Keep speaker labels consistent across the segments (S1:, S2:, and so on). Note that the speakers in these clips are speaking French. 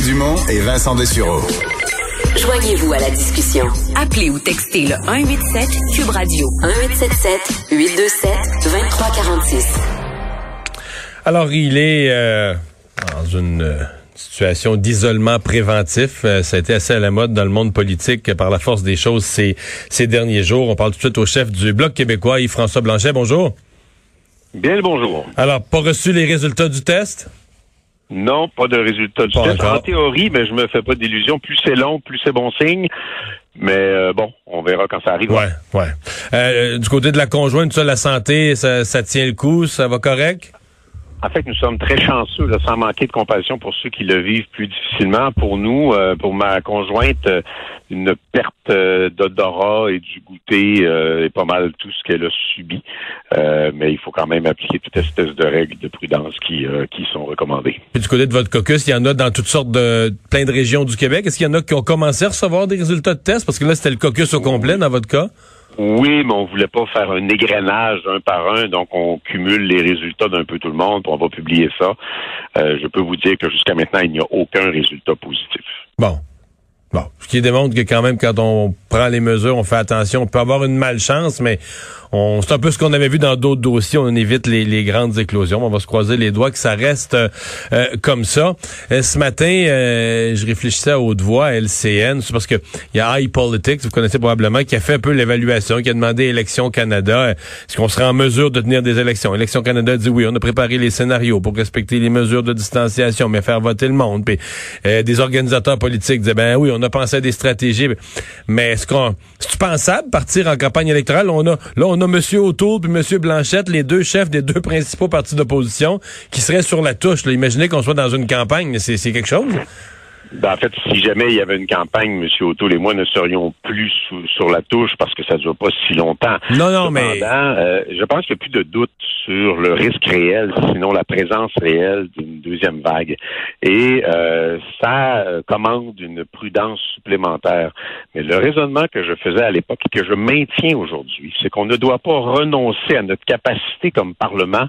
S1: Mario Dumont et Vincent Dessureau.
S2: Joignez-vous à la discussion. Appelez ou textez le 187 Cube Radio 1877 827 2346.
S3: Alors, il est euh, dans une euh, situation d'isolement préventif. Euh, ça a été assez à la mode dans le monde politique par la force des choses ces, ces derniers jours. On parle tout de suite au chef du Bloc québécois, Yves-François Blanchet. Bonjour.
S4: Bien le bonjour.
S3: Alors, pas reçu les résultats du test?
S4: Non, pas de résultat du test. En théorie, mais je me fais pas d'illusions. Plus c'est long, plus c'est bon signe. Mais euh, bon, on verra quand ça arrive.
S3: Ouais, ouais. Euh, du côté de la conjointe, ça, la santé, ça, ça tient le coup, ça va correct?
S4: En fait, nous sommes très chanceux, là, sans manquer de compassion pour ceux qui le vivent plus difficilement. Pour nous, euh, pour ma conjointe, euh, une perte euh, d'odorat et du goûter euh, est pas mal tout ce qu'elle a subi. Euh, mais il faut quand même appliquer toute espèce de règles de prudence qui, euh, qui sont recommandées.
S3: Puis du côté de votre caucus, il y en a dans toutes sortes de plein de régions du Québec. Est-ce qu'il y en a qui ont commencé à recevoir des résultats de tests? Parce que là, c'était le caucus au complet dans votre cas.
S4: Oui, mais on voulait pas faire un égrenage un par un, donc on cumule les résultats d'un peu tout le monde, puis on va publier ça. Euh, je peux vous dire que jusqu'à maintenant, il n'y a aucun résultat positif.
S3: Bon. Bon. Ce qui démontre que quand même, quand on prend les mesures, on fait attention. On peut avoir une malchance, mais on, c'est un peu ce qu'on avait vu dans d'autres dossiers. On évite les, les grandes éclosions. On va se croiser les doigts que ça reste euh, euh, comme ça. Euh, ce matin, euh, je réfléchissais à haute voix à LCN. C'est parce que il y a iPolitics, vous connaissez probablement, qui a fait un peu l'évaluation, qui a demandé Élections Canada, euh, est-ce qu'on serait en mesure de tenir des élections? Élections Canada dit oui, on a préparé les scénarios pour respecter les mesures de distanciation, mais faire voter le monde. Puis euh, des organisateurs politiques disaient, ben oui, on a pensé à des stratégies, mais est-ce qu'on, c'est pensable partir en campagne électorale? On a, là, on a M. O'Toole puis M. Blanchette, les deux chefs des deux principaux partis d'opposition, qui seraient sur la touche. Imaginez qu'on soit dans une campagne, c'est quelque chose.
S4: Ben, en fait, si jamais il y avait une campagne, M. O'Toole et moi ne serions plus sous- sur la touche parce que ça ne dure pas si longtemps.
S3: Non, non, mais-
S4: Cependant, euh, je pense qu'il n'y a plus de doute sur le risque réel, sinon la présence réelle d'une deuxième vague. Et euh, ça commande une prudence supplémentaire. Mais le raisonnement que je faisais à l'époque et que je maintiens aujourd'hui, c'est qu'on ne doit pas renoncer à notre capacité comme Parlement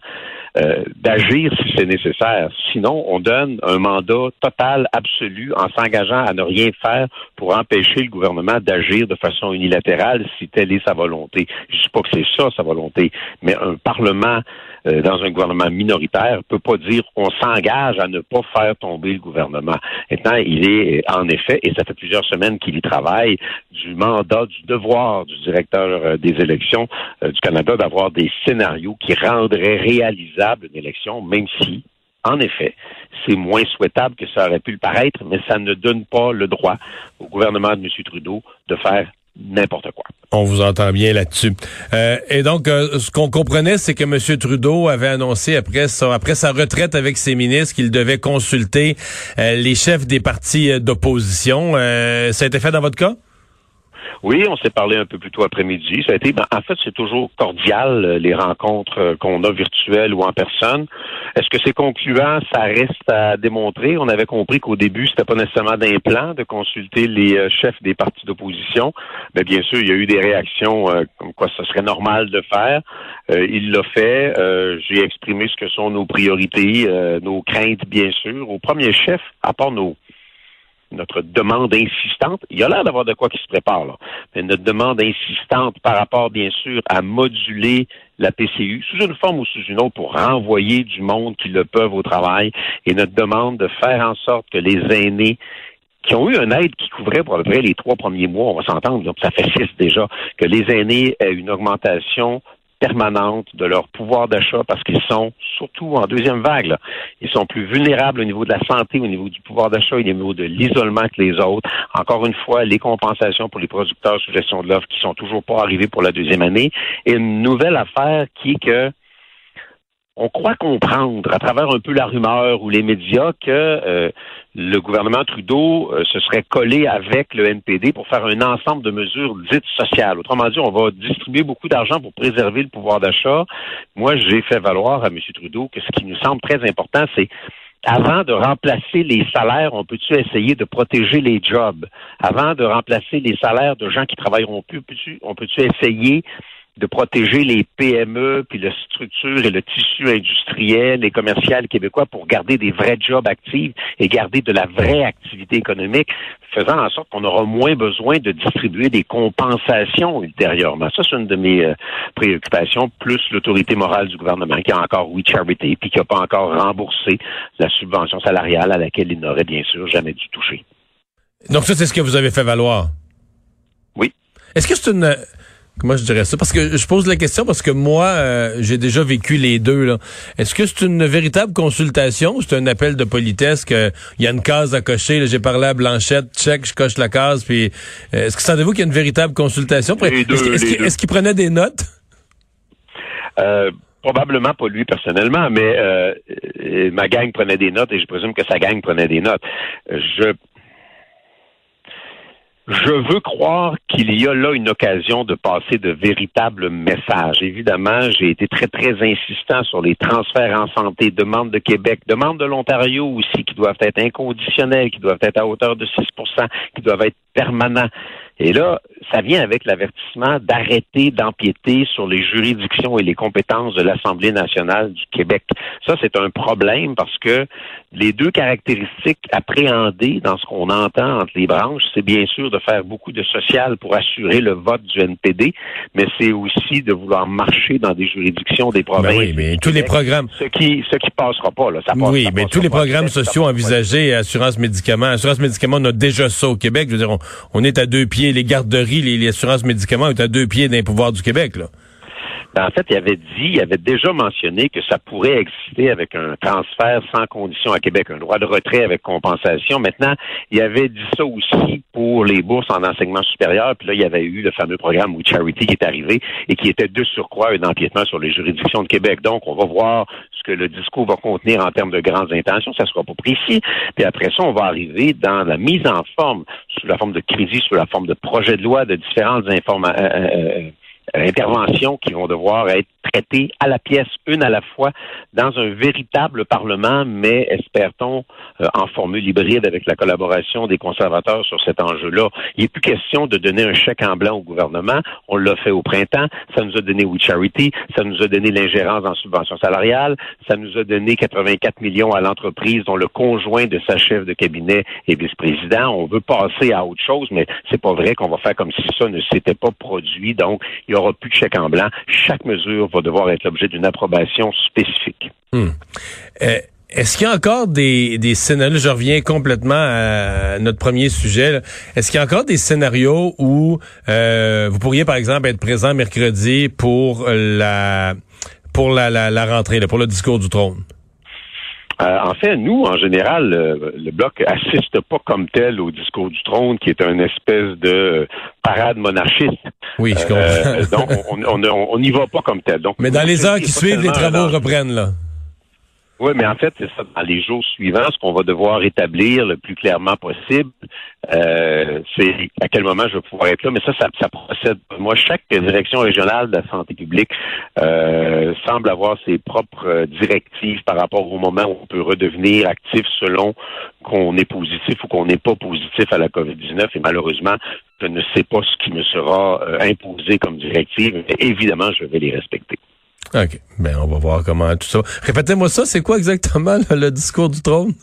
S4: euh, d'agir si c'est nécessaire. Sinon, on donne un mandat total, absolu, en s'engageant à ne rien faire pour empêcher le gouvernement d'agir de façon unilatérale si telle est sa volonté. Je ne dis pas que c'est ça sa volonté, mais un Parlement euh, dans un gouvernement minoritaire peut pas dire on s'engage à ne pas faire tomber le gouvernement. Maintenant, il est en effet, et ça fait plusieurs semaines qu'il y travaille, du mandat, du devoir du directeur euh, des élections euh, du Canada d'avoir des scénarios qui rendraient une élection, même si, en effet, c'est moins souhaitable que ça aurait pu le paraître, mais ça ne donne pas le droit au gouvernement de M. Trudeau de faire n'importe quoi.
S3: On vous entend bien là-dessus. Euh, et donc, euh, ce qu'on comprenait, c'est que M. Trudeau avait annoncé après sa, retraite avec ses ministres qu'il devait consulter euh, les chefs des partis d'opposition. Ça a été fait dans votre cas?
S4: Oui, on s'est parlé un peu plus tôt après-midi. Ça a été, ben, en fait, c'est toujours cordial euh, les rencontres euh, qu'on a virtuelles ou en personne. Est-ce que c'est concluant? Ça reste à démontrer. On avait compris qu'au début, c'était pas nécessairement d'un plan de consulter les euh, chefs des partis d'opposition. Mais bien sûr, il y a eu des réactions comme quoi ce serait normal de faire. Euh, il l'a fait. Euh, J'ai exprimé ce que sont nos priorités, nos craintes, bien sûr. Au premier chef, à part nos notre demande insistante. Il y a l'air d'avoir de quoi qui se prépare, là. Mais notre demande insistante par rapport, bien sûr, à moduler la PCU sous une forme ou sous une autre pour renvoyer du monde qui le peuvent au travail et notre demande de faire en sorte que les aînés qui ont eu une aide qui couvrait pour à peu près les trois premiers mois, on va s'entendre, là, ça fait six déjà, que les aînés aient une augmentation permanente de leur pouvoir d'achat parce qu'ils sont, surtout en deuxième vague, ils sont plus vulnérables au niveau de la santé, au niveau du pouvoir d'achat au niveau de l'isolement que les autres. Encore une fois, les compensations pour les producteurs sous gestion de l'offre qui sont toujours pas arrivées pour la deuxième année. Et une nouvelle affaire qui est que on croit comprendre à travers un peu la rumeur ou les médias que euh, le gouvernement Trudeau euh, se serait collé avec le NPD pour faire un ensemble de mesures dites sociales. Autrement dit, on va distribuer beaucoup d'argent pour préserver le pouvoir d'achat. Moi, j'ai fait valoir à M. Trudeau que ce qui nous semble très important, c'est avant de remplacer les salaires, on peut-tu essayer de protéger les jobs? Avant de remplacer les salaires de gens qui travailleront plus, on peut-tu essayer de protéger les PME, puis la structure et le tissu industriel et commercial québécois pour garder des vrais jobs actifs et garder de la vraie activité économique, faisant en sorte qu'on aura moins besoin de distribuer des compensations ultérieurement. Ça, c'est une de mes euh, préoccupations, plus l'autorité morale du gouvernement qui a encore We Charity puis qui n'a pas encore remboursé la subvention salariale à laquelle il n'aurait bien sûr jamais dû toucher.
S3: Donc ça, c'est ce que vous avez fait valoir?
S4: Oui.
S3: Est-ce que c'est une Comment je dirais ça? Parce que je pose la question parce que moi, euh, j'ai déjà vécu les deux. Est-ce que c'est une véritable consultation ou c'est un appel de politesse qu'il y a une case à cocher? J'ai parlé à Blanchette, check, je coche la case. Puis euh, Est-ce que savez-vous qu'il y a une véritable consultation? Est-ce qu'il prenait des notes?
S4: Euh, probablement pas lui personnellement, mais ma gang prenait des notes et je présume que sa gang prenait des notes. Je je veux croire qu'il y a là une occasion de passer de véritables messages. Évidemment, j'ai été très, très insistant sur les transferts en santé, demandes de Québec, demandes de l'Ontario aussi, qui doivent être inconditionnels, qui doivent être à hauteur de 6% qui doivent être permanents. Et là, ça vient avec l'avertissement d'arrêter d'empiéter sur les juridictions et les compétences de l'Assemblée nationale du Québec. Ça, c'est un problème parce que les deux caractéristiques appréhendées dans ce qu'on entend entre les branches, c'est bien sûr de faire beaucoup de social pour assurer le vote du NPD, mais c'est aussi de vouloir marcher dans des juridictions des ben provinces.
S3: oui, mais tous les programmes.
S4: Ce qui, ce qui passera pas, là. Ça
S3: oui, mais tous les programmes sociaux envisagés, assurance médicaments, assurance médicaments, on a déjà ça au Québec. Je veux dire, on est à deux pieds les garderies, les, assurances médicaments est à deux pieds d'un pouvoir du Québec.
S4: En fait, il avait dit, il avait déjà mentionné que ça pourrait exister avec un transfert sans condition à Québec, un droit de retrait avec compensation. Maintenant, il avait dit ça aussi pour les bourses en enseignement supérieur. Puis là, il y avait eu le fameux programme We Charity qui est arrivé et qui était de surcroît un empiètement sur les juridictions de Québec. Donc, on va voir ce que le discours va contenir en termes de grandes intentions. Ça sera pas précis. Puis après ça, on va arriver dans la mise en forme sous la forme de crédit, sous la forme de projet de loi, de différentes informations. Euh, euh, euh, interventions qui vont devoir être traitées à la pièce, une à la fois, dans un véritable Parlement, mais espère-t-on euh, en formule hybride avec la collaboration des conservateurs sur cet enjeu-là. Il n'est plus question de donner un chèque en blanc au gouvernement. On l'a fait au printemps. Ça nous a donné We Charity. Ça nous a donné l'ingérence en subvention salariale. Ça nous a donné 84 millions à l'entreprise dont le conjoint de sa chef de cabinet est vice-président. On veut passer à autre chose, mais c'est pas vrai qu'on va faire comme si ça ne s'était pas produit. Donc, il y aura plus de chèque en blanc. Chaque mesure va devoir être l'objet d'une approbation spécifique.
S3: Hmm. Euh, est-ce qu'il y a encore des, des scénarios, je reviens complètement à notre premier sujet, est-ce qu'il y a encore des scénarios où euh, vous pourriez par exemple être présent mercredi pour la pour la, la, rentrée, pour le discours du trône?
S4: Euh, en fait, nous, en général, le, Bloc assiste pas comme tel au discours du trône, qui est une espèce de parade monarchiste.
S3: Oui, je comprends.
S4: donc, on n'y va pas comme tel. Donc,
S3: Mais dans les heures qui suivent, les travaux reprennent, là.
S4: Oui, mais en fait, c'est ça. Dans les jours suivants, ce qu'on va devoir établir le plus clairement possible, euh, c'est à quel moment je vais pouvoir être là. Mais ça, ça, procède. Moi, chaque direction régionale de la santé publique euh, semble avoir ses propres euh, directives par rapport au moment où on peut redevenir actif selon qu'on est positif ou qu'on n'est pas positif à la COVID-19. Et malheureusement, je ne sais pas ce qui me sera imposé comme directive, mais évidemment, je vais les respecter.
S3: OK. Ben, on va voir comment tout ça. Répétez-moi ça, c'est quoi exactement le discours du trône?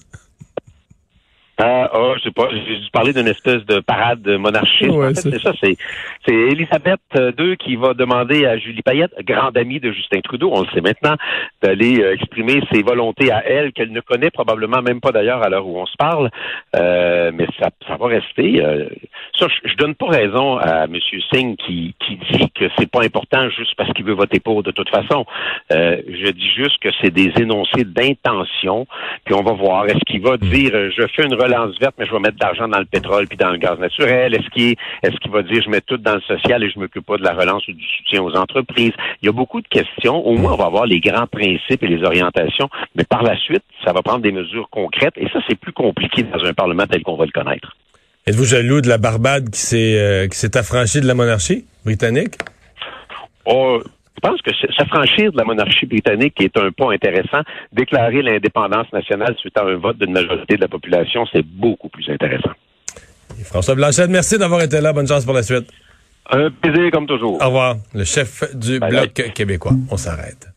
S4: Ah, oh, je sais pas, j'ai dû parler d'une espèce de parade monarchiste. en fait, c'est ça, c'est, c'est Elisabeth II qui va demander à Julie Payette, grande amie de Justin Trudeau, on le sait maintenant, d'aller euh, exprimer ses volontés à elle, qu'elle ne connaît probablement même pas d'ailleurs à l'heure où on se parle, euh, mais ça, ça va rester. Euh, ça, je, donne pas raison à M. Singh qui, qui dit que c'est pas important juste parce qu'il veut voter pour de toute façon. je dis juste que c'est des énoncés d'intention, puis on va voir, est-ce qu'il va dire, je fais une relance verte, mais je vais mettre de l'argent dans le pétrole puis dans le gaz naturel? Est-ce qu'il est-ce qu'il va dire je mets tout dans le social et je m'occupe pas de la relance ou du soutien aux entreprises? Il y a beaucoup de questions. Au moins, on va avoir les grands principes et les orientations, mais par la suite, ça va prendre des mesures concrètes et ça, c'est plus compliqué dans un Parlement tel qu'on va le connaître.
S3: Êtes-vous jaloux de la Barbade qui s'est euh, qui s'est affranchie de la monarchie britannique?
S4: Oh, je pense que s'affranchir de la monarchie britannique est un pas intéressant? Déclarer l'indépendance nationale suite à un vote d'une majorité de la population, c'est beaucoup plus intéressant.
S3: François Blanchette, merci d'avoir été là. Bonne chance pour la suite.
S4: Un plaisir comme toujours.
S3: Au revoir. Le chef du Bloc québécois. On s'arrête.